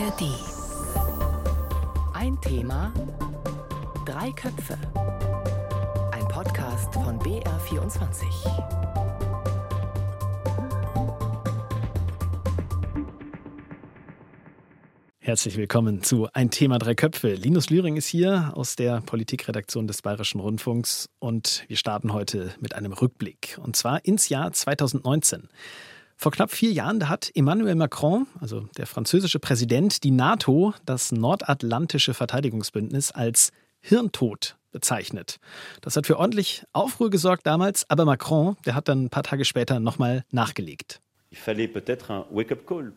ARD. Ein Thema, drei Köpfe. Ein Podcast von BR24. Herzlich willkommen zu Ein Thema drei Köpfe. Linus Lühring ist hier aus der Politikredaktion des Bayerischen Rundfunks und wir starten heute mit einem Rückblick und zwar ins Jahr 2019. Vor knapp vier Jahren da hat Emmanuel Macron, also der französische Präsident, die NATO, das nordatlantische Verteidigungsbündnis, als Hirntod bezeichnet. Das hat für ordentlich Aufruhr gesorgt damals, aber Macron, der hat dann ein paar Tage später nochmal nachgelegt.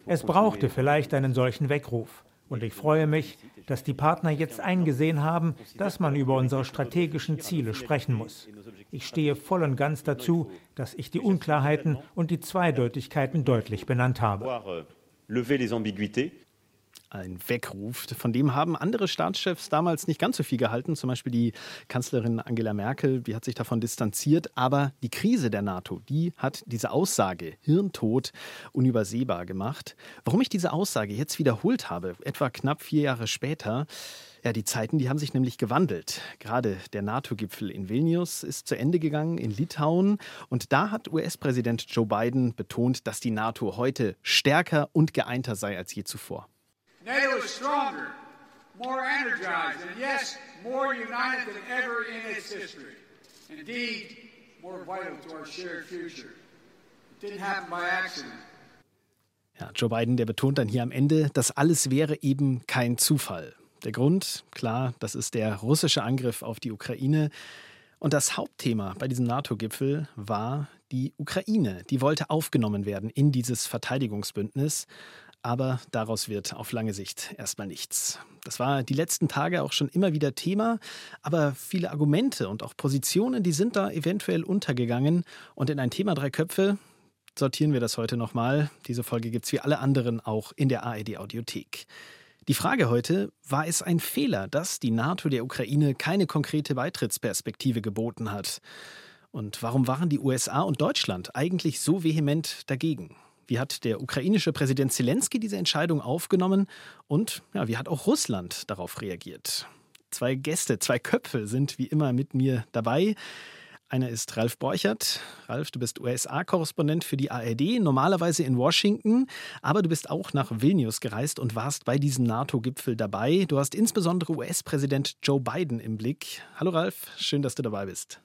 Es brauchte vielleicht einen solchen Weckruf. Und ich freue mich, dass die Partner jetzt eingesehen haben, dass man über unsere strategischen Ziele sprechen muss. Ich stehe voll und ganz dazu, dass ich die Unklarheiten und die Zweideutigkeiten deutlich benannt habe ein Weckruf. Von dem haben andere Staatschefs damals nicht ganz so viel gehalten. Zum Beispiel die Kanzlerin Angela Merkel, die hat sich davon distanziert. Aber die Krise der NATO, die hat diese Aussage Hirntod unübersehbar gemacht. Warum ich diese Aussage jetzt wiederholt habe, etwa knapp vier Jahre später, ja, die Zeiten, die haben sich nämlich gewandelt. Gerade der NATO-Gipfel in Vilnius ist zu Ende gegangen in Litauen. Und da hat US-Präsident Joe Biden betont, dass die NATO heute stärker und geeinter sei als je zuvor. NATO is stronger, more energized, and yes, more united than ever in its history. Indeed, more vital to our shared future. It didn't happen by accident. Ja, Joe Biden, der betont dann hier am Ende, das alles wäre eben kein Zufall. Der Grund, klar, das ist der russische Angriff auf die Ukraine. Und das Hauptthema bei diesem NATO-Gipfel war die Ukraine. Die wollte aufgenommen werden in dieses Verteidigungsbündnis. Aber daraus wird auf lange Sicht erstmal nichts. Das war die letzten Tage auch schon immer wieder Thema, aber viele Argumente und auch Positionen, die sind da eventuell untergegangen. Und in ein Thema drei Köpfe sortieren wir das heute nochmal. Diese Folge gibt es wie alle anderen auch in der ARD Audiothek. Die Frage heute, war es ein Fehler, dass die NATO der Ukraine keine konkrete Beitrittsperspektive geboten hat? Und warum waren die USA und Deutschland eigentlich so vehement dagegen? Wie hat der ukrainische Präsident Zelensky diese Entscheidung aufgenommen? Und ja, wie hat auch Russland darauf reagiert? Zwei Gäste, zwei Köpfe sind wie immer mit mir dabei. Einer ist Ralf Borchert. Ralf, du bist USA-Korrespondent für die ARD, normalerweise in Washington, aber du bist auch nach Vilnius gereist und warst bei diesem NATO-Gipfel dabei. Du hast insbesondere US-Präsident Joe Biden im Blick. Hallo Ralf, schön, dass du dabei bist.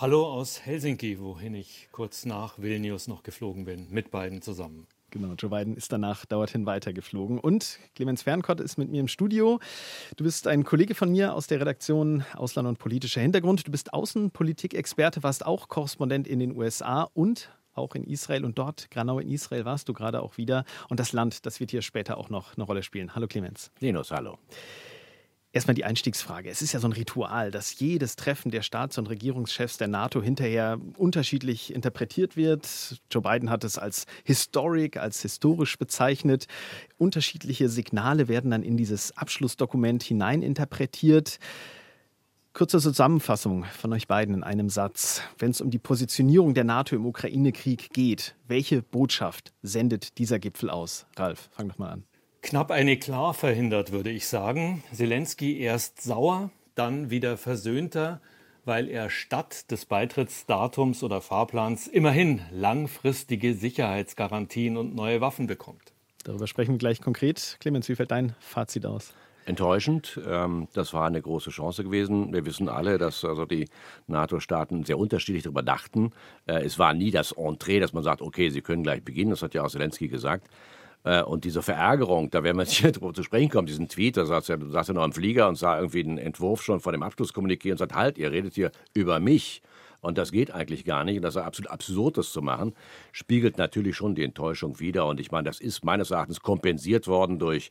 Hallo aus Helsinki, wohin ich kurz nach Vilnius noch geflogen bin, mit beiden zusammen. Genau, Joe Biden ist danach dorthin weitergeflogen. Und Clemens Fernkott ist mit mir im Studio. Du bist ein Kollege von mir aus der Redaktion Ausland und politischer Hintergrund. Du bist Außenpolitikexperte, warst auch Korrespondent in den USA und auch in Israel. Und dort, genau in Israel, warst du gerade auch wieder. Und das Land, das wird hier später auch noch eine Rolle spielen. Hallo Clemens. Linus, hallo. Erstmal die Einstiegsfrage. Es ist ja so ein Ritual, dass jedes Treffen der Staats- und Regierungschefs der NATO hinterher unterschiedlich interpretiert wird. Joe Biden hat es als historic, als historisch bezeichnet. Unterschiedliche Signale werden dann in dieses Abschlussdokument hineininterpretiert. Kurze Zusammenfassung von euch beiden in einem Satz. Wenn es um die Positionierung der NATO im Ukraine-Krieg geht, welche Botschaft sendet dieser Gipfel aus? Ralf, fang doch mal an. Knapp eine klar verhindert, würde ich sagen. Zelensky erst sauer, dann wieder versöhnter, weil er statt des Beitrittsdatums oder Fahrplans immerhin langfristige Sicherheitsgarantien und neue Waffen bekommt. Darüber sprechen wir gleich konkret. Clemens, wie fällt dein Fazit aus? Enttäuschend. Ähm, das war eine große Chance gewesen. Wir wissen alle, dass also die NATO-Staaten sehr unterschiedlich darüber dachten. Äh, es war nie das Entree, dass man sagt, okay, sie können gleich beginnen. Das hat ja auch Zelensky gesagt. Äh, und diese Verärgerung, da werden wir sicher drüber zu sprechen kommen, diesen Tweet, da saß er, saß er noch am Flieger und sah irgendwie den Entwurf schon vor dem Abschlusskommuniqué und sagt, halt, ihr redet hier über mich. Und das geht eigentlich gar nicht. Und das ist absolut absurd, das zu machen. Spiegelt natürlich schon die Enttäuschung wider. Und ich meine, das ist meines Erachtens kompensiert worden durch,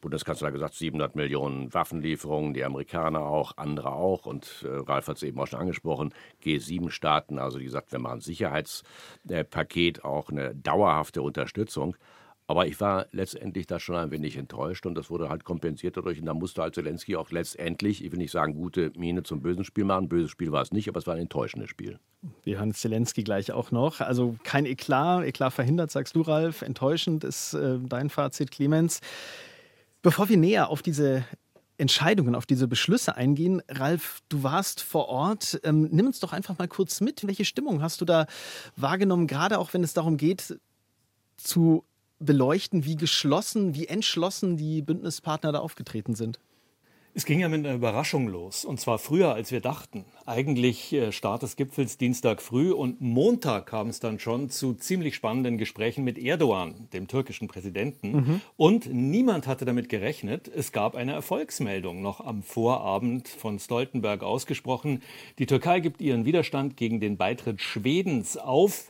Bundeskanzler gesagt, 700 Millionen Waffenlieferungen, die Amerikaner auch, andere auch. Und äh, Ralf hat es eben auch schon angesprochen, G7-Staaten, also wie gesagt, wir machen ein Sicherheitspaket, auch eine dauerhafte Unterstützung. Aber ich war letztendlich da schon ein wenig enttäuscht und das wurde halt kompensiert dadurch. Und da musste halt Zelensky auch letztendlich, ich will nicht sagen, gute Miene zum bösen Spiel machen. Böses Spiel war es nicht, aber es war ein enttäuschendes Spiel. Wir hören Zelensky gleich auch noch. Also kein Eklat, Eklat verhindert, sagst du, Ralf. Enttäuschend ist äh, dein Fazit, Clemens. Bevor wir näher auf diese Entscheidungen, auf diese Beschlüsse eingehen. Ralf, du warst vor Ort. Ähm, nimm uns doch einfach mal kurz mit. Welche Stimmung hast du da wahrgenommen, gerade auch wenn es darum geht, zu beleuchten, wie geschlossen, wie entschlossen die Bündnispartner da aufgetreten sind? Es ging ja mit einer Überraschung los, und zwar früher, als wir dachten. Eigentlich äh, Start des Gipfels Dienstag früh und Montag kam es dann schon zu ziemlich spannenden Gesprächen mit Erdogan, dem türkischen Präsidenten. Mhm. Und niemand hatte damit gerechnet. Es gab eine Erfolgsmeldung noch am Vorabend von Stoltenberg ausgesprochen. Die Türkei gibt ihren Widerstand gegen den Beitritt Schwedens auf.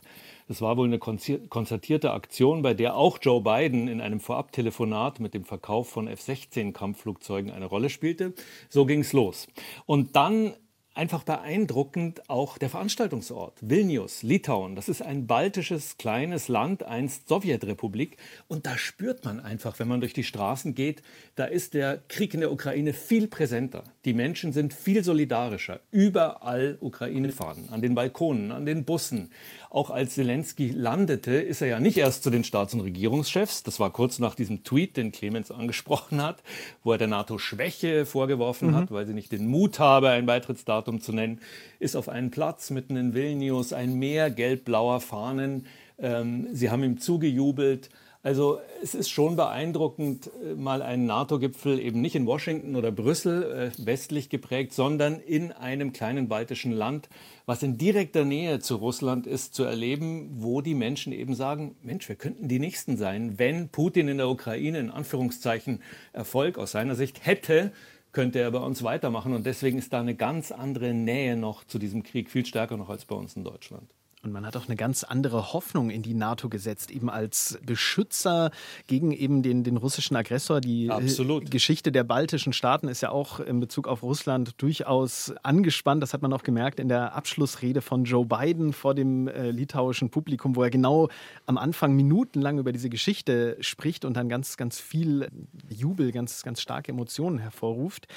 Das war wohl eine konzertierte Aktion, bei der auch Joe Biden in einem Vorabtelefonat mit dem Verkauf von F-16-Kampfflugzeugen eine Rolle spielte. So ging es los. Und dann einfach beeindruckend auch der Veranstaltungsort. Vilnius, Litauen, das ist ein baltisches kleines Land, einst Sowjetrepublik. Und da spürt man einfach, wenn man durch die Straßen geht, da ist der Krieg in der Ukraine viel präsenter. Die Menschen sind viel solidarischer. Überall Ukraine-Fahnen, an den Balkonen, an den Bussen. Auch als Zelensky landete, ist er ja nicht erst zu den Staats- und Regierungschefs. Das war kurz nach diesem Tweet, den Clemens angesprochen hat, wo er der NATO Schwäche vorgeworfen mhm. hat, weil sie nicht den Mut habe, ein Beitrittsdatum zu nennen, ist auf einen Platz mitten in Vilnius, ein Meer gelb-blauer Fahnen. Ähm, sie haben ihm zugejubelt. Also es ist schon beeindruckend, äh, mal einen NATO-Gipfel eben nicht in Washington oder Brüssel äh, westlich geprägt, sondern in einem kleinen baltischen Land, was in direkter Nähe zu Russland ist, zu erleben, wo die Menschen eben sagen, Mensch, wir könnten die Nächsten sein. Wenn Putin in der Ukraine in Anführungszeichen Erfolg aus seiner Sicht hätte, könnte er bei uns weitermachen. Und deswegen ist da eine ganz andere Nähe noch zu diesem Krieg, viel stärker noch als bei uns in Deutschland. Und man hat auch eine ganz andere Hoffnung in die NATO gesetzt, eben als Beschützer gegen eben den, den russischen Aggressor. Die äh, Absolut. Geschichte der baltischen Staaten ist ja auch in Bezug auf Russland durchaus angespannt. Das hat man auch gemerkt in der Abschlussrede von Joe Biden vor dem äh, litauischen Publikum, wo er genau am Anfang minutenlang über diese Geschichte spricht und dann ganz, ganz viel Jubel, ganz, ganz starke Emotionen hervorruft.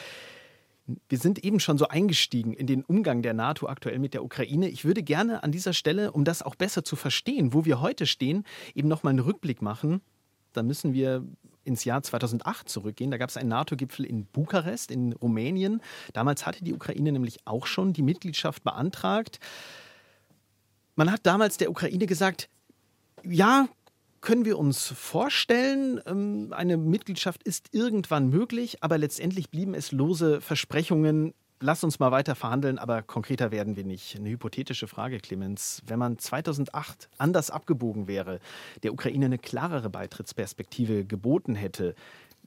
Wir sind eben schon so eingestiegen in den Umgang der NATO aktuell mit der Ukraine. Ich würde gerne an dieser Stelle, um das auch besser zu verstehen, wo wir heute stehen, eben nochmal einen Rückblick machen. Da müssen wir ins Jahr 2008 zurückgehen. Da gab es einen NATO-Gipfel in Bukarest in Rumänien. Damals hatte die Ukraine nämlich auch schon die Mitgliedschaft beantragt. Man hat damals der Ukraine gesagt, ja, können wir uns vorstellen, ähm, eine Mitgliedschaft ist irgendwann möglich, aber letztendlich blieben es lose Versprechungen. Lass uns mal weiter verhandeln, aber konkreter werden wir nicht. Eine hypothetische Frage, Clemens. Wenn man 2008 anders abgebogen wäre, der Ukraine eine klarere Beitrittsperspektive geboten hätte,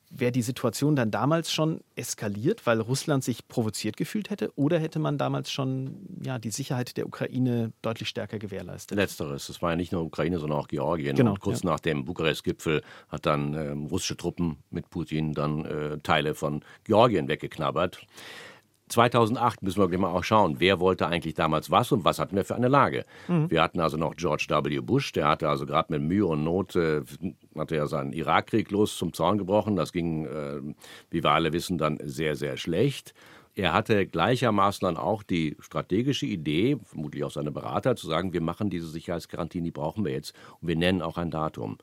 Wäre die Situation dann damals schon eskaliert, weil Russland sich provoziert gefühlt hätte? Oder hätte man damals schon ja, die Sicherheit der Ukraine deutlich stärker gewährleistet? Letzteres. Es war ja nicht nur Ukraine, sondern auch Georgien. Genau, Und kurz ja. nach dem Bukarest-Gipfel hat dann äh, russische Truppen mit Putin dann äh, Teile von Georgien weggeknabbert. 2008 müssen wir gleich mal auch schauen, wer wollte eigentlich damals was und was hatten wir für eine Lage. Mhm. Wir hatten also noch George W. Bush, der hatte also gerade mit Mühe und Not, äh, hatte ja seinen Irakkrieg los zum Zaun gebrochen. Das ging, äh, wie wir alle wissen, dann sehr, sehr schlecht. Er hatte gleichermaßen dann auch die strategische Idee, vermutlich auch seine Berater, zu sagen, wir machen diese Sicherheitsgarantien, die brauchen wir jetzt und wir nennen auch ein Datum.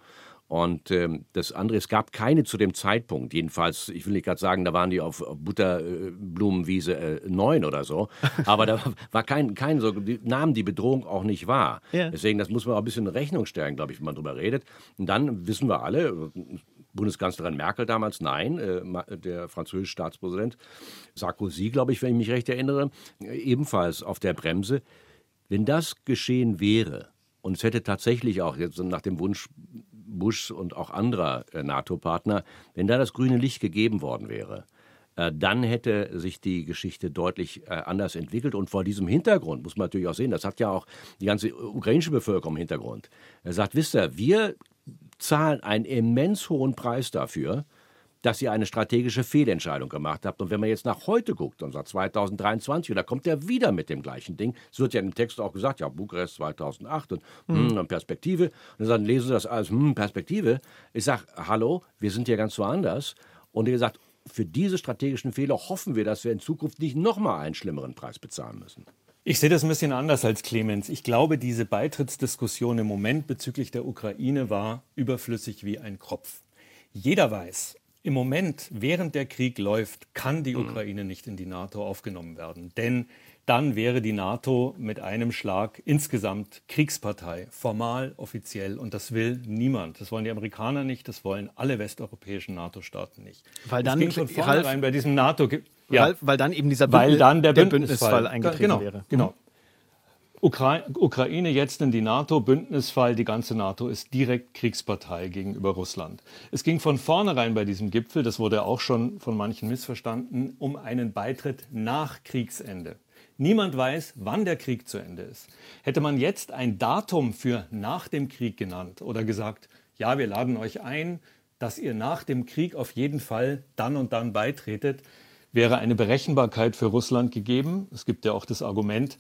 Und ähm, das andere, es gab keine zu dem Zeitpunkt, jedenfalls, ich will nicht gerade sagen, da waren die auf, auf Butterblumenwiese äh, 9 oder so, aber da war kein, kein so, die nahmen die Bedrohung auch nicht wahr. Ja. Deswegen, das muss man auch ein bisschen in Rechnung stellen, glaube ich, wenn man darüber redet. Und dann wissen wir alle, Bundeskanzlerin Merkel damals, nein, äh, der französische Staatspräsident Sarkozy, glaube ich, wenn ich mich recht erinnere, ebenfalls auf der Bremse. Wenn das geschehen wäre, und es hätte tatsächlich auch jetzt nach dem Wunsch Bush und auch anderer äh, NATO-Partner, wenn da das grüne Licht gegeben worden wäre, äh, dann hätte sich die Geschichte deutlich äh, anders entwickelt. Und vor diesem Hintergrund muss man natürlich auch sehen, das hat ja auch die ganze ukrainische Bevölkerung im Hintergrund. Er sagt, wisst ihr, wir zahlen einen immens hohen Preis dafür, dass ihr eine strategische Fehlentscheidung gemacht habt. Und wenn man jetzt nach heute guckt, und sagt 2023, und da kommt er wieder mit dem gleichen Ding. Es wird ja im Text auch gesagt, ja, Bukarest 2008 und, mhm. und Perspektive. Und dann lesen sie das als hm, Perspektive. Ich sage, hallo, wir sind hier ganz woanders. Und ihr sagt, für diese strategischen Fehler hoffen wir, dass wir in Zukunft nicht nochmal einen schlimmeren Preis bezahlen müssen. Ich sehe das ein bisschen anders als Clemens. Ich glaube, diese Beitrittsdiskussion im Moment bezüglich der Ukraine war überflüssig wie ein Kropf. Jeder weiß, im Moment, während der Krieg läuft, kann die mhm. Ukraine nicht in die NATO aufgenommen werden. Denn dann wäre die NATO mit einem Schlag insgesamt Kriegspartei, formal, offiziell. Und das will niemand. Das wollen die Amerikaner nicht, das wollen alle westeuropäischen NATO-Staaten nicht. Weil dann ging von vornherein bei diesem NATO. Ja, weil, weil, dann eben dieser Bündnis, weil dann der, der Bündnisfall, Bündnisfall eingetreten genau, wäre. Genau. Ukra Ukraine jetzt in die NATO, Bündnisfall, die ganze NATO ist direkt Kriegspartei gegenüber Russland. Es ging von vornherein bei diesem Gipfel, das wurde auch schon von manchen missverstanden, um einen Beitritt nach Kriegsende. Niemand weiß, wann der Krieg zu Ende ist. Hätte man jetzt ein Datum für nach dem Krieg genannt oder gesagt, ja, wir laden euch ein, dass ihr nach dem Krieg auf jeden Fall dann und dann beitretet, wäre eine Berechenbarkeit für Russland gegeben. Es gibt ja auch das Argument,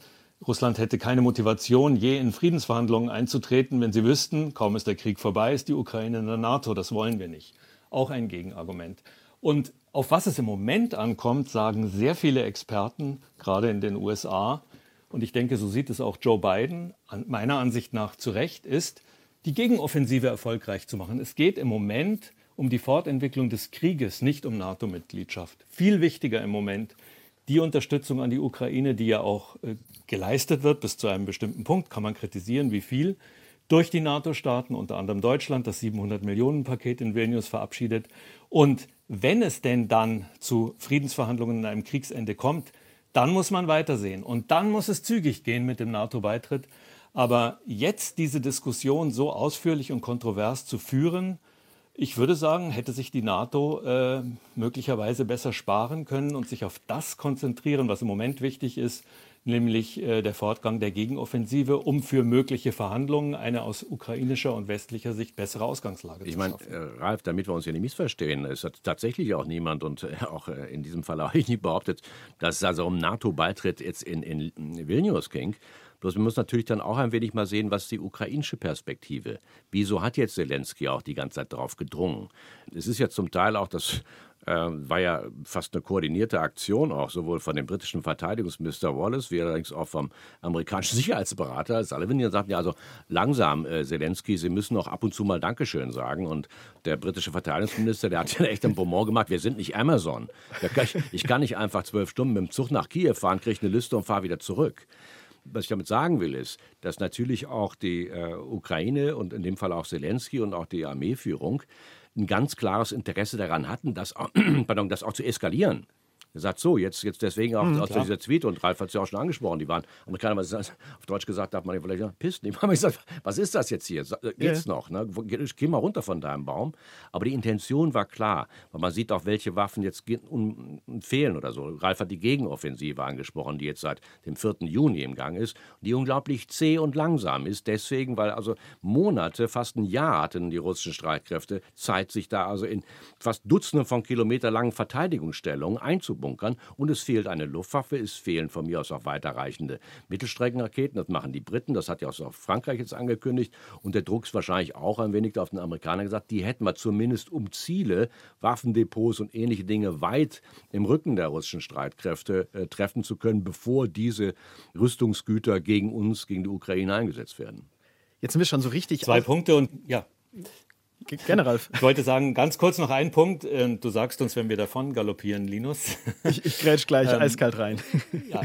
Russland hätte keine Motivation, je in Friedensverhandlungen einzutreten, wenn sie wüssten, kaum ist der Krieg vorbei, ist die Ukraine in der NATO. Das wollen wir nicht. Auch ein Gegenargument. Und auf was es im Moment ankommt, sagen sehr viele Experten, gerade in den USA, und ich denke, so sieht es auch Joe Biden, meiner Ansicht nach zu Recht, ist, die Gegenoffensive erfolgreich zu machen. Es geht im Moment um die Fortentwicklung des Krieges, nicht um NATO-Mitgliedschaft. Viel wichtiger im Moment die Unterstützung an die Ukraine, die ja auch äh, geleistet wird bis zu einem bestimmten Punkt, kann man kritisieren, wie viel, durch die NATO-Staaten, unter anderem Deutschland, das 700 Millionen Paket in Vilnius verabschiedet. Und wenn es denn dann zu Friedensverhandlungen in einem Kriegsende kommt, dann muss man weitersehen. Und dann muss es zügig gehen mit dem NATO-Beitritt. Aber jetzt diese Diskussion so ausführlich und kontrovers zu führen, ich würde sagen, hätte sich die NATO äh, möglicherweise besser sparen können und sich auf das konzentrieren, was im Moment wichtig ist, nämlich äh, der Fortgang der Gegenoffensive, um für mögliche Verhandlungen eine aus ukrainischer und westlicher Sicht bessere Ausgangslage ich zu schaffen. Ich meine, äh, Ralf, damit wir uns hier nicht missverstehen, es hat tatsächlich auch niemand und äh, auch äh, in diesem Fall habe ich nicht behauptet, dass es also um NATO-Beitritt jetzt in, in Vilnius ging. Bloß wir müssen natürlich dann auch ein wenig mal sehen, was die ukrainische Perspektive. Wieso hat jetzt Zelensky auch die ganze Zeit darauf gedrungen? Es ist ja zum Teil auch das äh, war ja fast eine koordinierte Aktion auch, sowohl von dem britischen Verteidigungsminister Wallace wie allerdings auch vom amerikanischen Sicherheitsberater Sullivan, die sagten ja also langsam, äh, Zelensky, Sie müssen auch ab und zu mal Dankeschön sagen. Und der britische Verteidigungsminister, der hat ja echt ein Bonbon gemacht, wir sind nicht Amazon. Ich, ich kann nicht einfach zwölf Stunden mit dem Zug nach Kiew fahren, kriege eine Liste und fahre wieder zurück. Was ich damit sagen will, ist, dass natürlich auch die äh, Ukraine und in dem Fall auch Zelensky und auch die Armeeführung ein ganz klares Interesse daran hatten, das, pardon, das auch zu eskalieren. Er sagt so, jetzt, jetzt deswegen auch mhm, aus dieser Tweet, und Ralf hat es ja auch schon angesprochen, die waren Amerikaner, was auf Deutsch gesagt, darf man vielleicht ja, pissen. Die haben gesagt, was ist das jetzt hier? Äh, geht's yeah. noch? Ne? Geh mal runter von deinem Baum. Aber die Intention war klar, weil man sieht auch, welche Waffen jetzt fehlen oder so. Ralf hat die Gegenoffensive angesprochen, die jetzt seit dem 4. Juni im Gang ist, die unglaublich zäh und langsam ist. Deswegen, weil also Monate, fast ein Jahr hatten die russischen Streitkräfte Zeit, sich da also in fast Dutzenden von Kilometer langen Verteidigungsstellungen einzubauen bunkern. Und es fehlt eine Luftwaffe, es fehlen von mir aus auch weiterreichende Mittelstreckenraketen. Das machen die Briten, das hat ja auch Frankreich jetzt angekündigt. Und der Druck ist wahrscheinlich auch ein wenig auf den Amerikanern gesagt, die hätten wir zumindest um Ziele, Waffendepots und ähnliche Dinge weit im Rücken der russischen Streitkräfte äh, treffen zu können, bevor diese Rüstungsgüter gegen uns, gegen die Ukraine eingesetzt werden. Jetzt sind wir schon so richtig. Zwei Punkte und ja. General. Ich wollte sagen, ganz kurz noch einen Punkt. Ähm, du sagst uns, wenn wir davon galoppieren, Linus. Ich, ich grätsch gleich ähm, eiskalt rein. Ja.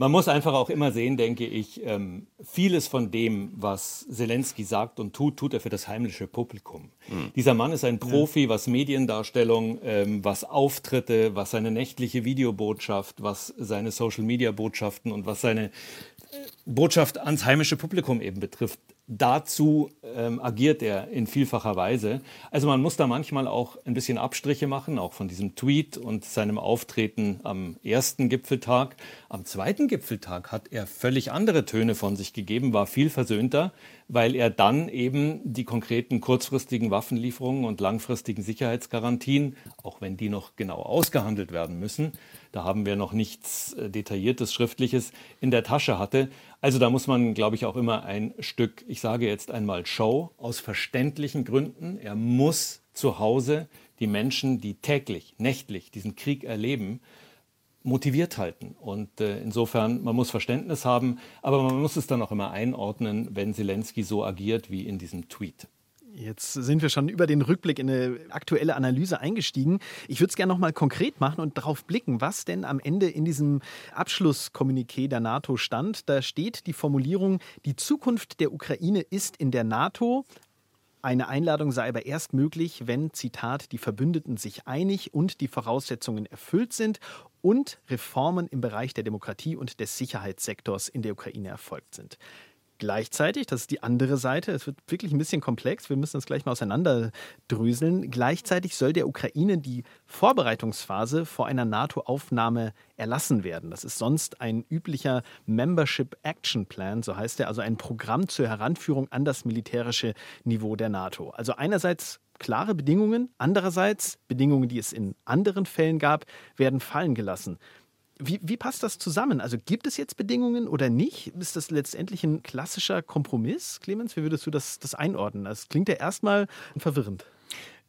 Man muss einfach auch immer sehen, denke ich, ähm, vieles von dem, was Zelensky sagt und tut, tut er für das heimische Publikum. Mhm. Dieser Mann ist ein Profi, was Mediendarstellung, ähm, was Auftritte, was seine nächtliche Videobotschaft, was seine Social-Media-Botschaften und was seine Botschaft ans heimische Publikum eben betrifft. Dazu ähm, agiert er in vielfacher Weise. Also man muss da manchmal auch ein bisschen Abstriche machen, auch von diesem Tweet und seinem Auftreten am ersten Gipfeltag. Am zweiten Gipfeltag hat er völlig andere Töne von sich gegeben, war viel versöhnter, weil er dann eben die konkreten kurzfristigen Waffenlieferungen und langfristigen Sicherheitsgarantien, auch wenn die noch genau ausgehandelt werden müssen, da haben wir noch nichts äh, Detailliertes, Schriftliches in der Tasche hatte. Also da muss man, glaube ich, auch immer ein Stück, ich sage jetzt einmal Show, aus verständlichen Gründen. Er muss zu Hause die Menschen, die täglich, nächtlich diesen Krieg erleben, motiviert halten. Und äh, insofern, man muss Verständnis haben, aber man muss es dann auch immer einordnen, wenn Zelensky so agiert wie in diesem Tweet. Jetzt sind wir schon über den Rückblick in eine aktuelle Analyse eingestiegen. Ich würde es gerne noch mal konkret machen und darauf blicken, was denn am Ende in diesem Abschlusskommuniqué der NATO stand. Da steht die Formulierung, die Zukunft der Ukraine ist in der NATO. Eine Einladung sei aber erst möglich, wenn, Zitat, die Verbündeten sich einig und die Voraussetzungen erfüllt sind und Reformen im Bereich der Demokratie und des Sicherheitssektors in der Ukraine erfolgt sind. Gleichzeitig, das ist die andere Seite, es wird wirklich ein bisschen komplex, wir müssen das gleich mal auseinanderdröseln. Gleichzeitig soll der Ukraine die Vorbereitungsphase vor einer NATO-Aufnahme erlassen werden. Das ist sonst ein üblicher Membership Action Plan, so heißt er, also ein Programm zur Heranführung an das militärische Niveau der NATO. Also einerseits klare Bedingungen, andererseits Bedingungen, die es in anderen Fällen gab, werden fallen gelassen. Wie, wie, passt das zusammen? Also gibt es jetzt Bedingungen oder nicht? Ist das letztendlich ein klassischer Kompromiss, Clemens? Wie würdest du das, das einordnen? Das klingt ja erstmal verwirrend.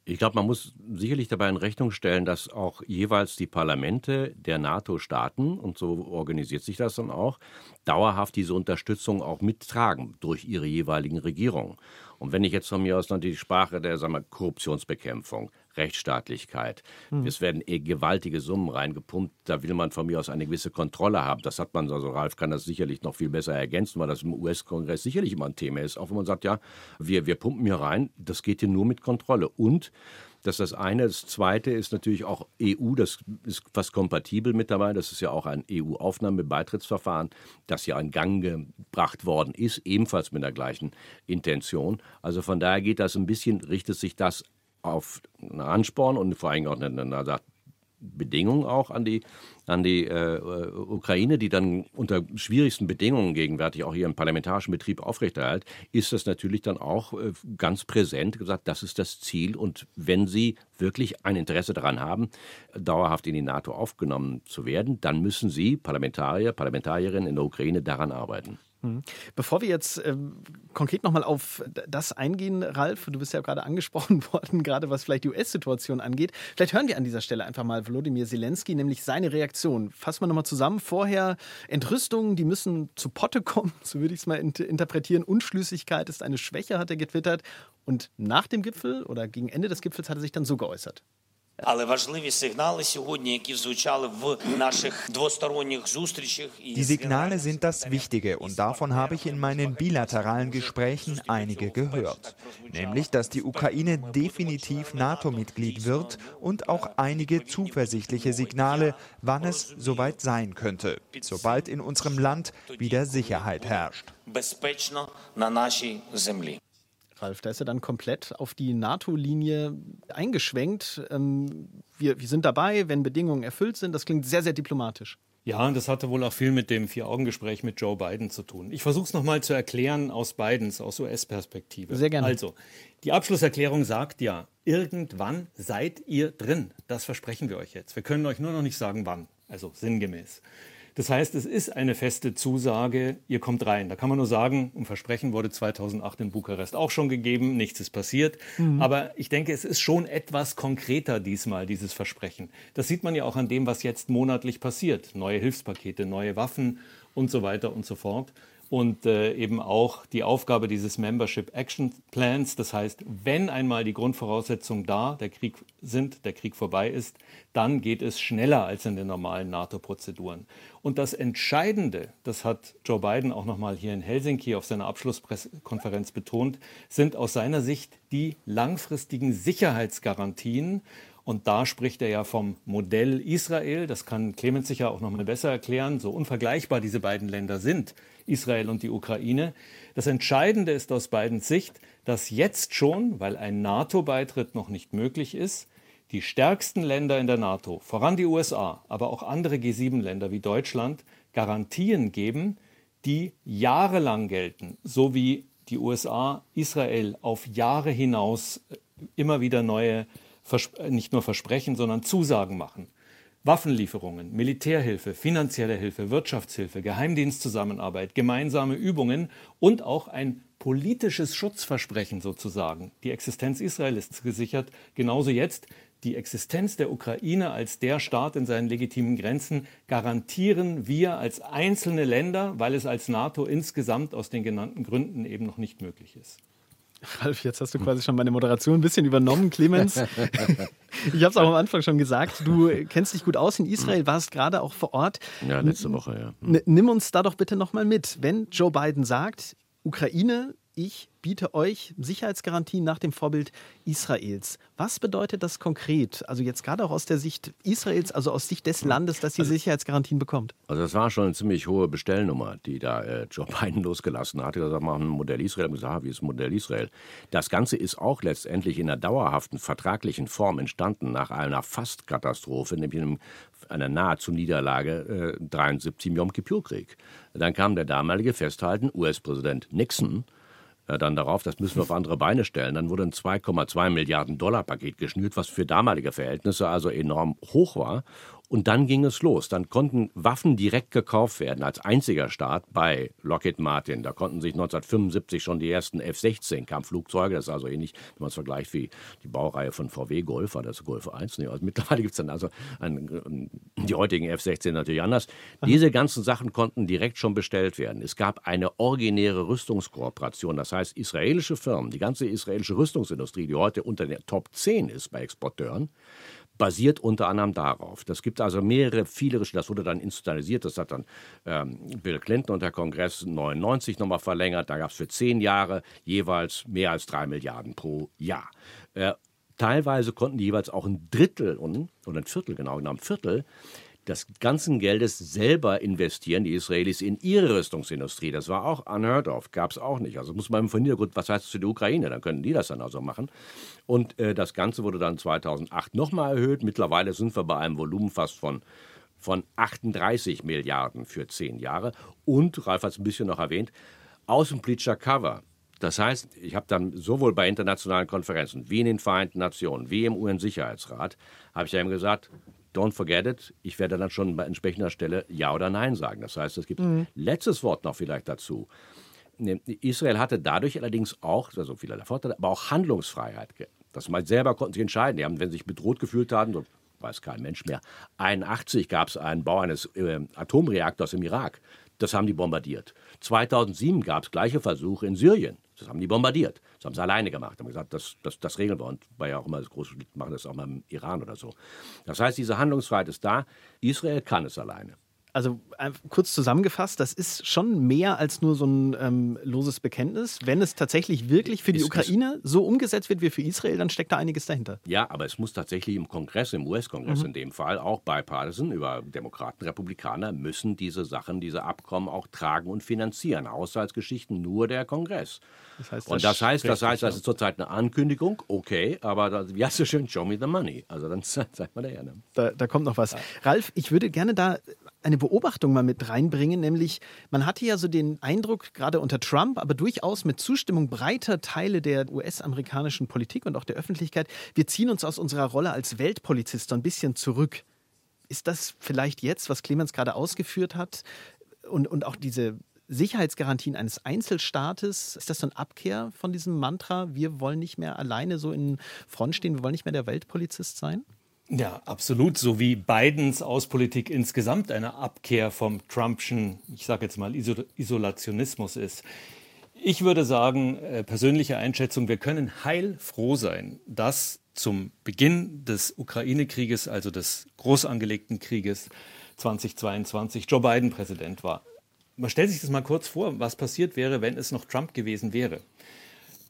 Ich glaube, man muss sicherlich dabei in Rechnung stellen, dass auch jeweils die Parlamente der NATO-Staaten, und so organisiert sich das dann auch, dauerhaft diese Unterstützung auch mittragen durch ihre jeweiligen Regierungen. Und wenn ich jetzt von mir aus noch die Sprache der sagen wir, Korruptionsbekämpfung, Rechtsstaatlichkeit, hm. es werden eh gewaltige Summen reingepumpt, da will man von mir aus eine gewisse Kontrolle haben. Das hat man, also Ralf kann das sicherlich noch viel besser ergänzen, weil das im US-Kongress sicherlich immer ein Thema ist. Auch wenn man sagt, ja, wir, wir pumpen hier rein, das geht hier nur mit Kontrolle. Und das ist das eine. Das zweite ist natürlich auch EU, das ist fast kompatibel mit dabei. Das ist ja auch ein EU-Aufnahmebeitrittsverfahren, das ja in Gang gebracht worden ist, ebenfalls mit der gleichen Intention. Also von daher geht das ein bisschen, richtet sich das auf einen Ansporn und vor allem auch eine, eine Bedingungen auch an die, an die äh, Ukraine, die dann unter schwierigsten Bedingungen gegenwärtig auch ihren parlamentarischen Betrieb aufrechterhält, ist das natürlich dann auch äh, ganz präsent gesagt, das ist das Ziel. Und wenn sie wirklich ein Interesse daran haben, dauerhaft in die NATO aufgenommen zu werden, dann müssen sie, Parlamentarier, Parlamentarierinnen in der Ukraine, daran arbeiten. Mhm. Bevor wir jetzt ähm, konkret nochmal auf das eingehen, Ralf, du bist ja gerade angesprochen worden, gerade was vielleicht die US-Situation angeht. Vielleicht hören wir an dieser Stelle einfach mal Volodymyr Zelensky, nämlich seine Reaktion. Fassen wir nochmal zusammen. Vorher Entrüstungen, die müssen zu Potte kommen, so würde ich es mal interpretieren. Unschlüssigkeit ist eine Schwäche, hat er getwittert. Und nach dem Gipfel oder gegen Ende des Gipfels hat er sich dann so geäußert. Але важливі сигнали сьогодні, які звучали в наших двосторонніх зустрічах. Die Signale sind das Wichtige und davon habe ich in meinen bilateralen Gesprächen einige gehört. Nämlich, dass die Ukraine definitiv NATO-Mitglied wird und auch einige zuversichtliche Signale, wann es soweit sein könnte, sobald in unserem Land wieder Sicherheit herrscht. Безпечно на нашій землі. Ralf. Da ist er dann komplett auf die NATO-Linie eingeschwenkt. Ähm, wir, wir sind dabei, wenn Bedingungen erfüllt sind. Das klingt sehr, sehr diplomatisch. Ja, und das hatte wohl auch viel mit dem Vier-Augen-Gespräch mit Joe Biden zu tun. Ich versuche es nochmal zu erklären aus Bidens, aus US-Perspektive. Sehr gerne. Also, die Abschlusserklärung sagt ja, irgendwann seid ihr drin. Das versprechen wir euch jetzt. Wir können euch nur noch nicht sagen, wann. Also sinngemäß. Das heißt, es ist eine feste Zusage, ihr kommt rein. Da kann man nur sagen, ein Versprechen wurde 2008 in Bukarest auch schon gegeben, nichts ist passiert. Mhm. Aber ich denke, es ist schon etwas konkreter diesmal, dieses Versprechen. Das sieht man ja auch an dem, was jetzt monatlich passiert. Neue Hilfspakete, neue Waffen und so weiter und so fort und äh, eben auch die Aufgabe dieses Membership Action Plans. Das heißt, wenn einmal die Grundvoraussetzungen da, der Krieg sind, der Krieg vorbei ist, dann geht es schneller als in den normalen NATO-Prozeduren. Und das Entscheidende, das hat Joe Biden auch nochmal hier in Helsinki auf seiner Abschlusskonferenz betont, sind aus seiner Sicht die langfristigen Sicherheitsgarantien und da spricht er ja vom Modell Israel. Das kann Clemens sicher auch noch mal besser erklären, so unvergleichbar diese beiden Länder sind, Israel und die Ukraine. Das Entscheidende ist aus beiden Sicht, dass jetzt schon, weil ein NATO-Beitritt noch nicht möglich ist, die stärksten Länder in der NATO, voran die USA, aber auch andere G7-Länder wie Deutschland, Garantien geben, die jahrelang gelten, so wie die USA Israel auf Jahre hinaus äh, immer wieder neue, nicht nur Versprechen, sondern Zusagen machen. Waffenlieferungen, Militärhilfe, finanzielle Hilfe, Wirtschaftshilfe, Geheimdienstzusammenarbeit, gemeinsame Übungen und auch ein politisches Schutzversprechen sozusagen. Die Existenz Israel ist gesichert, genauso jetzt die Existenz der Ukraine als der Staat in seinen legitimen Grenzen garantieren wir als einzelne Länder, weil es als NATO insgesamt aus den genannten Gründen eben noch nicht möglich ist. Ralf, jetzt hast du quasi schon meine Moderation ein bisschen übernommen, Clemens. ich habe es auch am Anfang schon gesagt, du kennst dich gut aus in Israel, warst gerade auch vor Ort. Ja, letzte Woche, ja. Nimm uns da doch bitte nochmal mit. Wenn Joe Biden sagt, Ukraine ich biete euch Sicherheitsgarantien nach dem Vorbild Israels. Was bedeutet das konkret? Also jetzt gerade auch aus der Sicht Israels, also aus Sicht des Landes, das die also, Sicherheitsgarantien bekommt. Also das war schon eine ziemlich hohe Bestellnummer, die da äh, Joe Biden losgelassen hat. Er hat gesagt, machen ein Modell Israel. Und gesagt, ah, wie ist Modell Israel? Das Ganze ist auch letztendlich in einer dauerhaften vertraglichen Form entstanden nach einer Fastkatastrophe, nämlich einem, einer nahezu Niederlage äh, 73 im Yom Kippur-Krieg. Dann kam der damalige Festhalten US-Präsident Nixon dann darauf, das müssen wir auf andere Beine stellen. Dann wurde ein 2,2 Milliarden Dollar Paket geschnürt, was für damalige Verhältnisse also enorm hoch war. Und dann ging es los. Dann konnten Waffen direkt gekauft werden, als einziger Staat bei Lockheed Martin. Da konnten sich 1975 schon die ersten F-16 Kampfflugzeuge, das ist also ähnlich, wenn man es vergleicht wie die Baureihe von VW Golf, war das Golf 1. Nee, also mittlerweile gibt es dann also ein, die heutigen F-16 natürlich anders. Diese ganzen Sachen konnten direkt schon bestellt werden. Es gab eine originäre Rüstungskooperation. Das heißt, israelische Firmen, die ganze israelische Rüstungsindustrie, die heute unter der Top 10 ist bei Exporteuren, basiert unter anderem darauf. Das gibt also mehrere, viele, das wurde dann institutionalisiert, das hat dann ähm, Bill Clinton und der Kongress 99 nochmal verlängert, da gab es für zehn Jahre jeweils mehr als drei Milliarden pro Jahr. Äh, teilweise konnten die jeweils auch ein Drittel oder ein Viertel, genau genommen, ein Viertel des ganzen Geldes selber investieren, die Israelis, in ihre Rüstungsindustrie. Das war auch unheard of, gab es auch nicht. Also muss man von Hintergrund, was heißt das für die Ukraine? Dann können die das dann also machen. Und äh, das Ganze wurde dann 2008 nochmal erhöht. Mittlerweile sind wir bei einem Volumen fast von von 38 Milliarden für zehn Jahre. Und, Ralf hat es ein bisschen noch erwähnt, außenpolitischer Cover. Das heißt, ich habe dann sowohl bei internationalen Konferenzen wie in den Vereinten Nationen wie im UN-Sicherheitsrat, habe ich ja eben gesagt, don't forget it, ich werde dann schon bei entsprechender Stelle Ja oder Nein sagen. Das heißt, es gibt mhm. letztes Wort noch vielleicht dazu. Israel hatte dadurch allerdings auch, also vielerlei Vorteile, aber auch Handlungsfreiheit. Das mal selber konnten sich entscheiden. Die haben, wenn sie sich bedroht gefühlt haben, so weiß kein Mensch mehr. 1981 gab es einen Bau eines äh, Atomreaktors im Irak. Das haben die bombardiert. 2007 gab es gleiche Versuche in Syrien. Das haben die bombardiert. Das haben sie alleine gemacht. Haben gesagt, das, das, das regeln wir. Und war ja auch immer das große, machen das auch mal im Iran oder so. Das heißt, diese Handlungsfreiheit ist da. Israel kann es alleine also kurz zusammengefasst, das ist schon mehr als nur so ein ähm, loses Bekenntnis. Wenn es tatsächlich wirklich für die Ukraine so umgesetzt wird wie für Israel, dann steckt da einiges dahinter. Ja, aber es muss tatsächlich im Kongress, im US-Kongress mhm. in dem Fall, auch bipartisan über Demokraten, Republikaner, müssen diese Sachen, diese Abkommen auch tragen und finanzieren. Haushaltsgeschichten nur der Kongress. Das heißt, das und das heißt, das heißt, das ist zurzeit eine Ankündigung, okay, aber das, wie heißt es schön, show me the money. Also dann sagt man da gerne. Da, da kommt noch was. Ja. Ralf, ich würde gerne da eine Beobachtung mal mit reinbringen, nämlich man hatte ja so den Eindruck, gerade unter Trump, aber durchaus mit Zustimmung breiter Teile der US-amerikanischen Politik und auch der Öffentlichkeit, wir ziehen uns aus unserer Rolle als Weltpolizist so ein bisschen zurück. Ist das vielleicht jetzt, was Clemens gerade ausgeführt hat, und, und auch diese Sicherheitsgarantien eines Einzelstaates, ist das so eine Abkehr von diesem Mantra, wir wollen nicht mehr alleine so in Front stehen, wir wollen nicht mehr der Weltpolizist sein? Ja, absolut. So wie Bidens Außenpolitik insgesamt eine Abkehr vom Trumpschen, ich sage jetzt mal, Isolationismus ist. Ich würde sagen, äh, persönliche Einschätzung, wir können heilfroh sein, dass zum Beginn des Ukraine-Krieges, also des groß angelegten Krieges 2022, Joe Biden Präsident war. Man stellt sich das mal kurz vor, was passiert wäre, wenn es noch Trump gewesen wäre.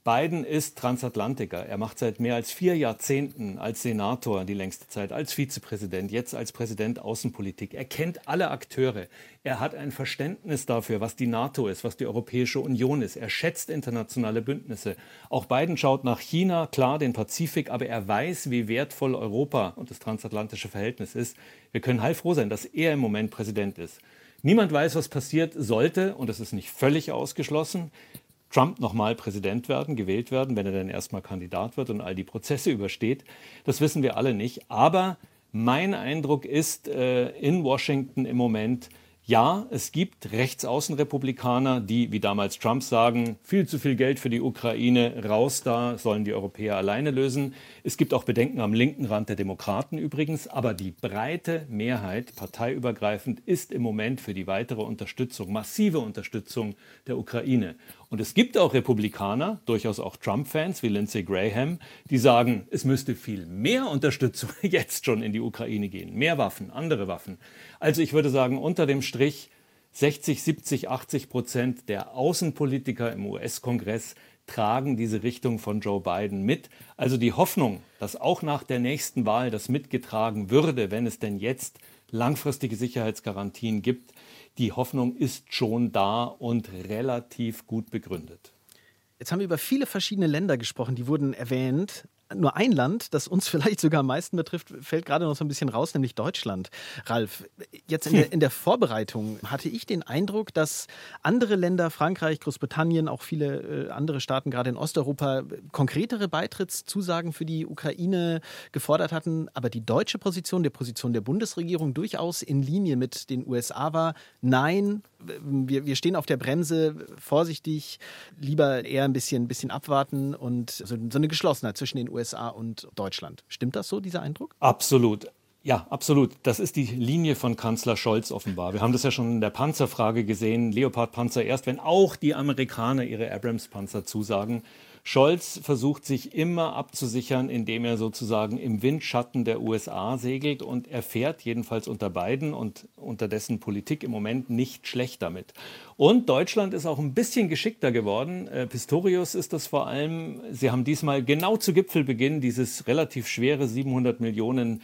Biden ist Transatlantiker. Er macht seit mehr als vier Jahrzehnten als Senator die längste Zeit, als Vizepräsident, jetzt als Präsident Außenpolitik. Er kennt alle Akteure. Er hat ein Verständnis dafür, was die NATO ist, was die Europäische Union ist. Er schätzt internationale Bündnisse. Auch Biden schaut nach China, klar, den Pazifik, aber er weiß, wie wertvoll Europa und das transatlantische Verhältnis ist. Wir können heilfroh sein, dass er im Moment Präsident ist. Niemand weiß, was passiert sollte, und das ist nicht völlig ausgeschlossen, Trump nochmal Präsident werden, gewählt werden, wenn er dann erstmal Kandidat wird und all die Prozesse übersteht. Das wissen wir alle nicht. Aber mein Eindruck ist äh, in Washington im Moment, ja, es gibt Rechtsaußenrepublikaner, die, wie damals Trump, sagen, viel zu viel Geld für die Ukraine, raus da, sollen die Europäer alleine lösen. Es gibt auch Bedenken am linken Rand der Demokraten übrigens, aber die breite Mehrheit, parteiübergreifend, ist im Moment für die weitere Unterstützung, massive Unterstützung der Ukraine. Und es gibt auch Republikaner, durchaus auch Trump-Fans wie Lindsey Graham, die sagen, es müsste viel mehr Unterstützung jetzt schon in die Ukraine gehen. Mehr Waffen, andere Waffen. Also ich würde sagen, unter dem Strich 60, 70, 80 Prozent der Außenpolitiker im US-Kongress tragen diese Richtung von Joe Biden mit. Also die Hoffnung, dass auch nach der nächsten Wahl das mitgetragen würde, wenn es denn jetzt langfristige Sicherheitsgarantien gibt, die Hoffnung ist schon da und relativ gut begründet. Jetzt haben wir über viele verschiedene Länder gesprochen, die wurden erwähnt nur ein Land, das uns vielleicht sogar am meisten betrifft, fällt gerade noch so ein bisschen raus, nämlich Deutschland. Ralf, jetzt in der, in der Vorbereitung hatte ich den Eindruck, dass andere Länder, Frankreich, Großbritannien, auch viele äh, andere Staaten, gerade in Osteuropa, konkretere Beitrittszusagen für die Ukraine gefordert hatten. Aber die deutsche Position, der Position der Bundesregierung durchaus in Linie mit den USA war, nein, wir, wir stehen auf der Bremse, vorsichtig, lieber eher ein bisschen, bisschen abwarten und so, so eine Geschlossenheit zwischen den USA und Deutschland. Stimmt das so, dieser Eindruck? Absolut. Ja, absolut. Das ist die Linie von Kanzler Scholz offenbar. Wir haben das ja schon in der Panzerfrage gesehen. Leopard-Panzer erst, wenn auch die Amerikaner ihre Abrams-Panzer zusagen. Scholz versucht sich immer abzusichern, indem er sozusagen im Windschatten der USA segelt und er fährt jedenfalls unter Biden und unter dessen Politik im Moment nicht schlecht damit. Und Deutschland ist auch ein bisschen geschickter geworden. Äh, Pistorius ist das vor allem. Sie haben diesmal genau zu Gipfelbeginn dieses relativ schwere 700 Millionen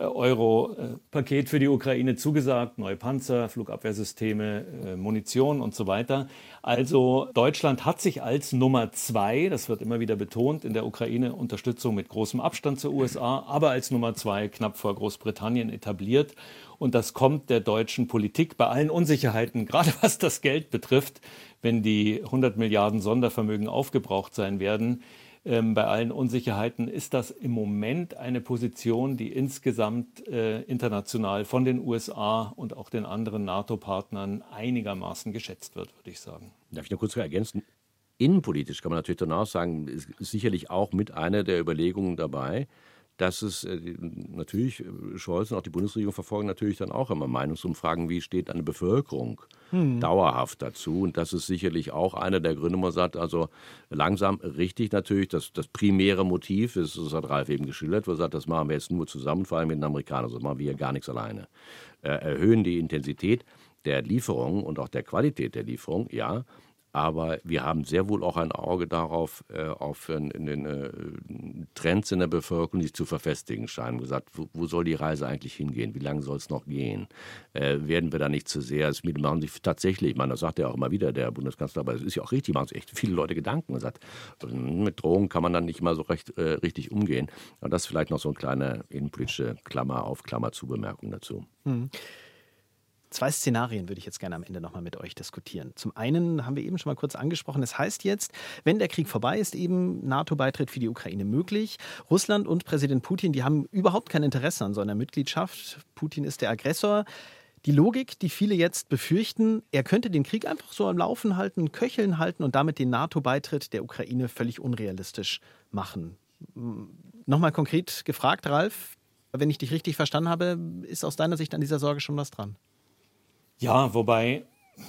Euro-Paket für die Ukraine zugesagt, neue Panzer, Flugabwehrsysteme, äh, Munition und so weiter. Also Deutschland hat sich als Nummer zwei, das wird immer wieder betont, in der Ukraine Unterstützung mit großem Abstand zur USA, aber als Nummer zwei knapp vor Großbritannien etabliert. Und das kommt der deutschen Politik bei allen Unsicherheiten, gerade was das Geld betrifft, wenn die 100 Milliarden Sondervermögen aufgebraucht sein werden, ähm, bei allen Unsicherheiten ist das im Moment eine Position, die insgesamt äh, international von den USA und auch den anderen NATO-Partnern einigermaßen geschätzt wird, würde ich sagen. Darf ich noch kurz ergänzen? Innenpolitisch kann man natürlich dann auch sagen, ist sicherlich auch mit einer der Überlegungen dabei, dass es äh, natürlich, äh, Scholz und auch die Bundesregierung verfolgen natürlich dann auch immer Meinungsumfragen, wie steht eine Bevölkerung hm. dauerhaft dazu. Und das ist sicherlich auch einer der Gründe, wo man sagt, also langsam richtig natürlich, das, das primäre Motiv ist, das hat Ralf eben geschildert, wo er sagt, das machen wir jetzt nur zusammen, vor allem mit den Amerikanern, das machen wir hier gar nichts alleine. Äh, erhöhen die Intensität der Lieferung und auch der Qualität der Lieferung, ja, aber wir haben sehr wohl auch ein Auge darauf, äh, auf äh, Trends in der Bevölkerung, die sich zu verfestigen scheinen. Gesagt, wo, wo, soll die Reise eigentlich hingehen? Wie lange soll es noch gehen? Äh, werden wir da nicht zu sehr? Es machen sich tatsächlich, ich meine, das sagt ja auch immer wieder der Bundeskanzler, aber es ist ja auch richtig, machen sich echt viele Leute Gedanken. Er sagt, mit Drohungen kann man dann nicht mal so recht, äh, richtig umgehen. Und das ist vielleicht noch so eine kleine innenpolitische Klammer auf, Klammer zu Bemerkung dazu. Mhm. Zwei Szenarien würde ich jetzt gerne am Ende nochmal mit euch diskutieren. Zum einen haben wir eben schon mal kurz angesprochen, es das heißt jetzt, wenn der Krieg vorbei ist, eben NATO-Beitritt für die Ukraine möglich. Russland und Präsident Putin, die haben überhaupt kein Interesse an so einer Mitgliedschaft. Putin ist der Aggressor. Die Logik, die viele jetzt befürchten, er könnte den Krieg einfach so am Laufen halten, köcheln halten und damit den NATO-Beitritt der Ukraine völlig unrealistisch machen. Nochmal konkret gefragt, Ralf, wenn ich dich richtig verstanden habe, ist aus deiner Sicht an dieser Sorge schon was dran? Ja, wobei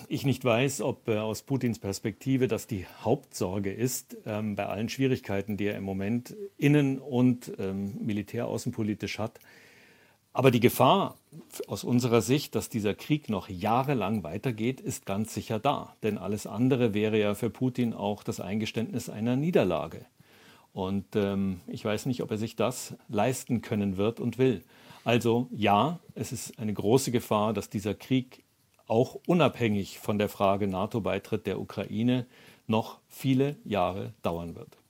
ich nicht weiß, ob äh, aus Putins Perspektive das die Hauptsorge ist, ähm, bei allen Schwierigkeiten, die er im Moment innen- und ähm, militäraußenpolitisch hat. Aber die Gefahr aus unserer Sicht, dass dieser Krieg noch jahrelang weitergeht, ist ganz sicher da. Denn alles andere wäre ja für Putin auch das Eingeständnis einer Niederlage. Und ähm, ich weiß nicht, ob er sich das leisten können wird und will. Also ja, es ist eine große Gefahr, dass dieser Krieg auch unabhängig von der Frage NATO-Beitritt der Ukraine noch viele Jahre dauern wird.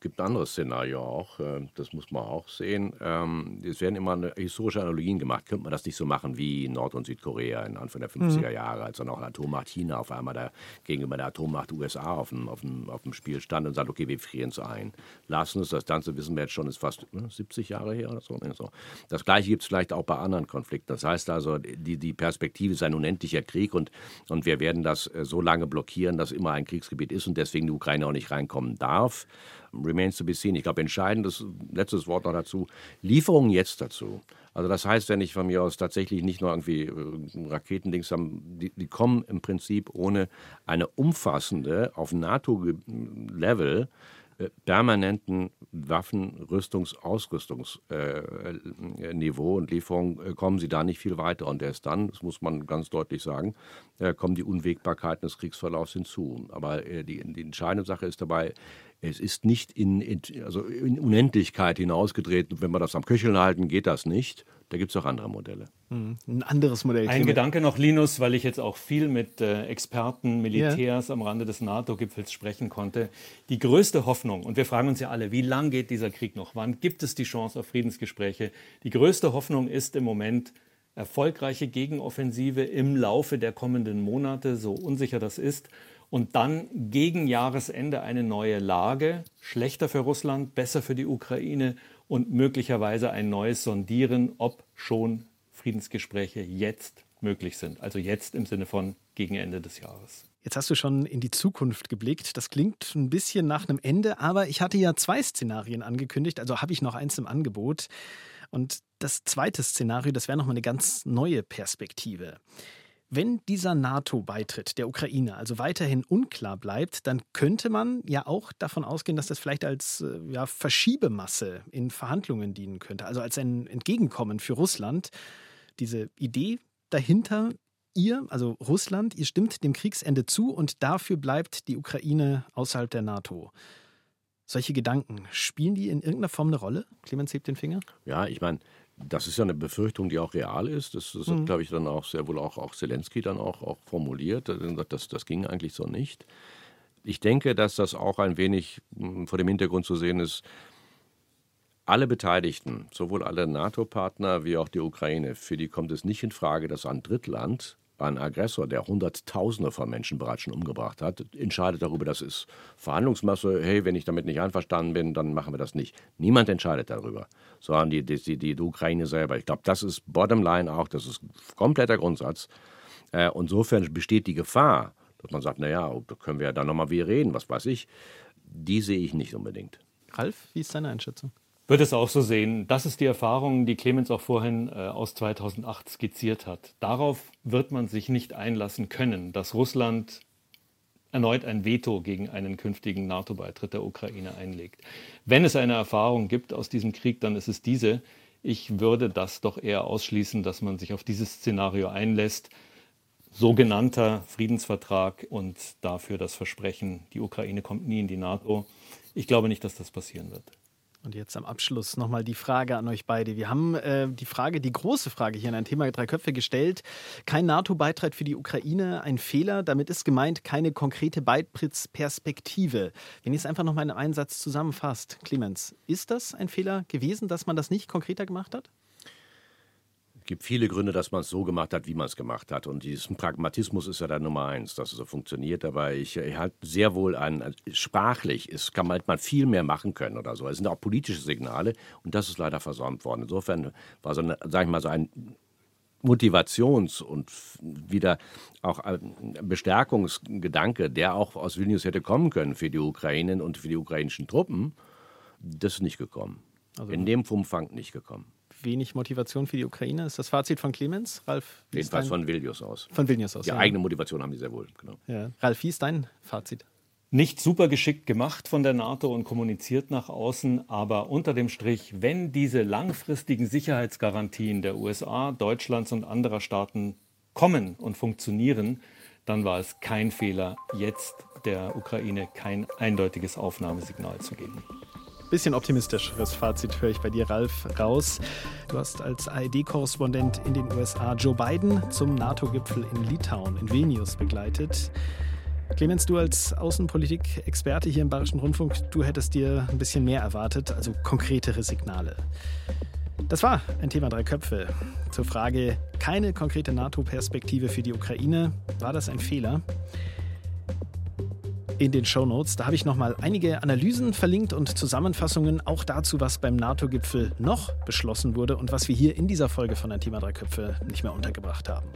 Gibt ein anderes Szenario auch, äh, das muss man auch sehen. Ähm, es werden immer historische Analogien gemacht. Könnte man das nicht so machen wie Nord- und Südkorea in Anfang der 50er mhm. Jahre, als dann auch Atommacht China auf einmal da gegenüber der Atommacht USA auf dem, auf dem, auf dem Spiel stand und sagt, okay, wir frieren es ein. Lassen uns das Ganze, wissen wir jetzt schon, ist fast ne, 70 Jahre her oder so. Das Gleiche gibt es vielleicht auch bei anderen Konflikten. Das heißt also, die, die Perspektive ist ein unendlicher Krieg und, und wir werden das äh, so lange blockieren, dass immer ein Kriegsgebiet ist und deswegen die Ukraine auch nicht reinkommen darf. Remains to be seen. Ich glaube, entscheidendes letztes Wort noch dazu. Lieferungen jetzt dazu. Also das heißt, wenn ich von mir aus tatsächlich nicht nur irgendwie äh, Raketendings haben, die, die kommen im Prinzip ohne eine umfassende, auf NATO-Level permanenten Waffen-, Rüstungs-, Ausrüstungsniveau äh, und Lieferung äh, kommen sie da nicht viel weiter. Und erst dann, das muss man ganz deutlich sagen, kommen die Unwägbarkeiten des Kriegsverlaufs hinzu. Aber die, die entscheidende Sache ist dabei, es ist nicht in, in, also in Unendlichkeit hinausgedreht. Wenn wir das am Köcheln halten, geht das nicht. Da gibt es auch andere Modelle. Mhm. Ein anderes Modell. Ein Gedanke noch, Linus, weil ich jetzt auch viel mit äh, Experten, Militärs ja. am Rande des NATO-Gipfels sprechen konnte. Die größte Hoffnung, und wir fragen uns ja alle, wie lang geht dieser Krieg noch? Wann gibt es die Chance auf Friedensgespräche? Die größte Hoffnung ist im Moment erfolgreiche Gegenoffensive im Laufe der kommenden Monate, so unsicher das ist und dann gegen Jahresende eine neue Lage, schlechter für Russland, besser für die Ukraine und möglicherweise ein neues Sondieren, ob schon Friedensgespräche jetzt möglich sind. Also jetzt im Sinne von gegen Ende des Jahres. Jetzt hast du schon in die Zukunft geblickt. Das klingt ein bisschen nach einem Ende, aber ich hatte ja zwei Szenarien angekündigt, also habe ich noch eins im Angebot. Und das zweite Szenario, das wäre nochmal eine ganz neue Perspektive. Wenn dieser NATO-Beitritt der Ukraine also weiterhin unklar bleibt, dann könnte man ja auch davon ausgehen, dass das vielleicht als äh, ja, Verschiebemasse in Verhandlungen dienen könnte, also als ein Entgegenkommen für Russland. Diese Idee dahinter, ihr, also Russland, ihr stimmt dem Kriegsende zu und dafür bleibt die Ukraine außerhalb der NATO. Solche Gedanken, spielen die in irgendeiner Form eine Rolle? Clemens hebt den Finger. Ja, ich meine, das ist ja eine Befürchtung, die auch real ist. Das, das mhm. hat, glaube ich, dann auch sehr wohl auch, auch Zelensky dann auch, auch formuliert. Das, das ging eigentlich so nicht. Ich denke, dass das auch ein wenig hm, vor dem Hintergrund zu sehen ist, alle Beteiligten, sowohl alle NATO-Partner wie auch die Ukraine, für die kommt es nicht in Frage, dass ein Drittland ein Aggressor, der Hunderttausende von Menschen bereits schon umgebracht hat, entscheidet darüber, das ist Verhandlungsmasse, hey, wenn ich damit nicht einverstanden bin, dann machen wir das nicht. Niemand entscheidet darüber, sondern die, die, die, die Ukraine selber. Ich glaube, das ist Bottomline auch, das ist kompletter Grundsatz. Äh, insofern besteht die Gefahr, dass man sagt, naja, da können wir ja dann nochmal wieder reden, was weiß ich. Die sehe ich nicht unbedingt. Ralf, wie ist deine Einschätzung? Würde es auch so sehen. Das ist die Erfahrung, die Clemens auch vorhin äh, aus 2008 skizziert hat. Darauf wird man sich nicht einlassen können, dass Russland erneut ein Veto gegen einen künftigen NATO-Beitritt der Ukraine einlegt. Wenn es eine Erfahrung gibt aus diesem Krieg, dann ist es diese. Ich würde das doch eher ausschließen, dass man sich auf dieses Szenario einlässt. Sogenannter Friedensvertrag und dafür das Versprechen, die Ukraine kommt nie in die NATO. Ich glaube nicht, dass das passieren wird. Und jetzt am Abschluss nochmal die Frage an euch beide. Wir haben äh, die Frage, die große Frage hier in ein Thema drei Köpfe gestellt. Kein NATO-Beitritt für die Ukraine, ein Fehler. Damit ist gemeint keine konkrete Beitrittsperspektive. Wenn ihr es einfach nochmal in einem Einsatz zusammenfasst, Clemens, ist das ein Fehler gewesen, dass man das nicht konkreter gemacht hat? Gibt viele Gründe, dass man es so gemacht hat, wie man es gemacht hat. Und diesen Pragmatismus ist ja der Nummer eins, dass es so funktioniert. Aber ich, ich halte sehr wohl an, sprachlich ist, kann man viel mehr machen können oder so. Es sind auch politische Signale und das ist leider versäumt worden. Insofern war so, eine, sag ich mal, so ein Motivations- und wieder auch ein Bestärkungsgedanke, der auch aus Vilnius hätte kommen können für die Ukrainen und für die ukrainischen Truppen, das ist nicht gekommen. Also In dem Umfang nicht gekommen wenig Motivation für die Ukraine. Ist das Fazit von Clemens? Ralf? Jedenfalls von Vilnius aus. Von Vilnius aus. Die ja. eigene Motivation haben die sehr wohl, genau. Ja. Ralf, wie ist dein Fazit? Nicht super geschickt gemacht von der NATO und kommuniziert nach außen, aber unter dem Strich, wenn diese langfristigen Sicherheitsgarantien der USA, Deutschlands und anderer Staaten kommen und funktionieren, dann war es kein Fehler, jetzt der Ukraine kein eindeutiges Aufnahmesignal zu geben. Bisschen optimistischeres Fazit höre ich bei dir, Ralf, raus. Du hast als ARD-Korrespondent in den USA Joe Biden zum NATO-Gipfel in Litauen, in Vilnius begleitet. Clemens, du als Außenpolitik-Experte hier im Bayerischen Rundfunk, du hättest dir ein bisschen mehr erwartet, also konkretere Signale. Das war ein Thema drei Köpfe. Zur Frage, keine konkrete NATO-Perspektive für die Ukraine, war das ein Fehler? In den Show Notes, da habe ich nochmal einige Analysen verlinkt und Zusammenfassungen auch dazu, was beim NATO-Gipfel noch beschlossen wurde und was wir hier in dieser Folge von Ein Thema drei Köpfe nicht mehr untergebracht haben.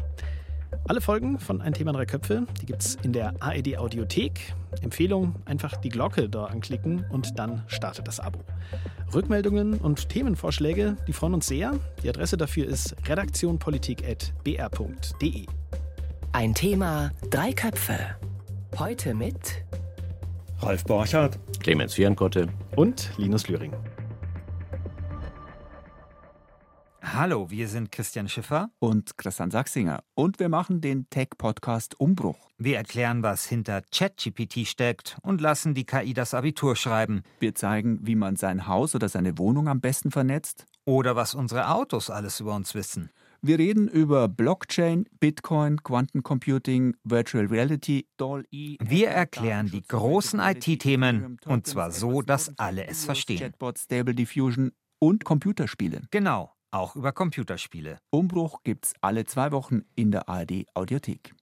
Alle Folgen von Ein Thema drei Köpfe, die gibt es in der AED Audiothek. Empfehlung, einfach die Glocke da anklicken und dann startet das Abo. Rückmeldungen und Themenvorschläge, die freuen uns sehr. Die Adresse dafür ist redaktionpolitik.br.de. Ein Thema, drei Köpfe. Heute mit Ralf Borchardt, Clemens Fierenkotte und Linus Lühring. Hallo, wir sind Christian Schiffer und Christian Sachsinger und wir machen den Tech-Podcast Umbruch. Wir erklären, was hinter ChatGPT steckt und lassen die KI das Abitur schreiben. Wir zeigen, wie man sein Haus oder seine Wohnung am besten vernetzt. Oder was unsere Autos alles über uns wissen. Wir reden über Blockchain, Bitcoin, Quantencomputing, Virtual Reality, DALL-E. Wir erklären die großen IT-Themen und zwar so, dass alle es verstehen. Chatbot, Stable Diffusion und Computerspiele. Genau auch über Computerspiele. Umbruch gibt's alle zwei Wochen in der ARD Audiothek.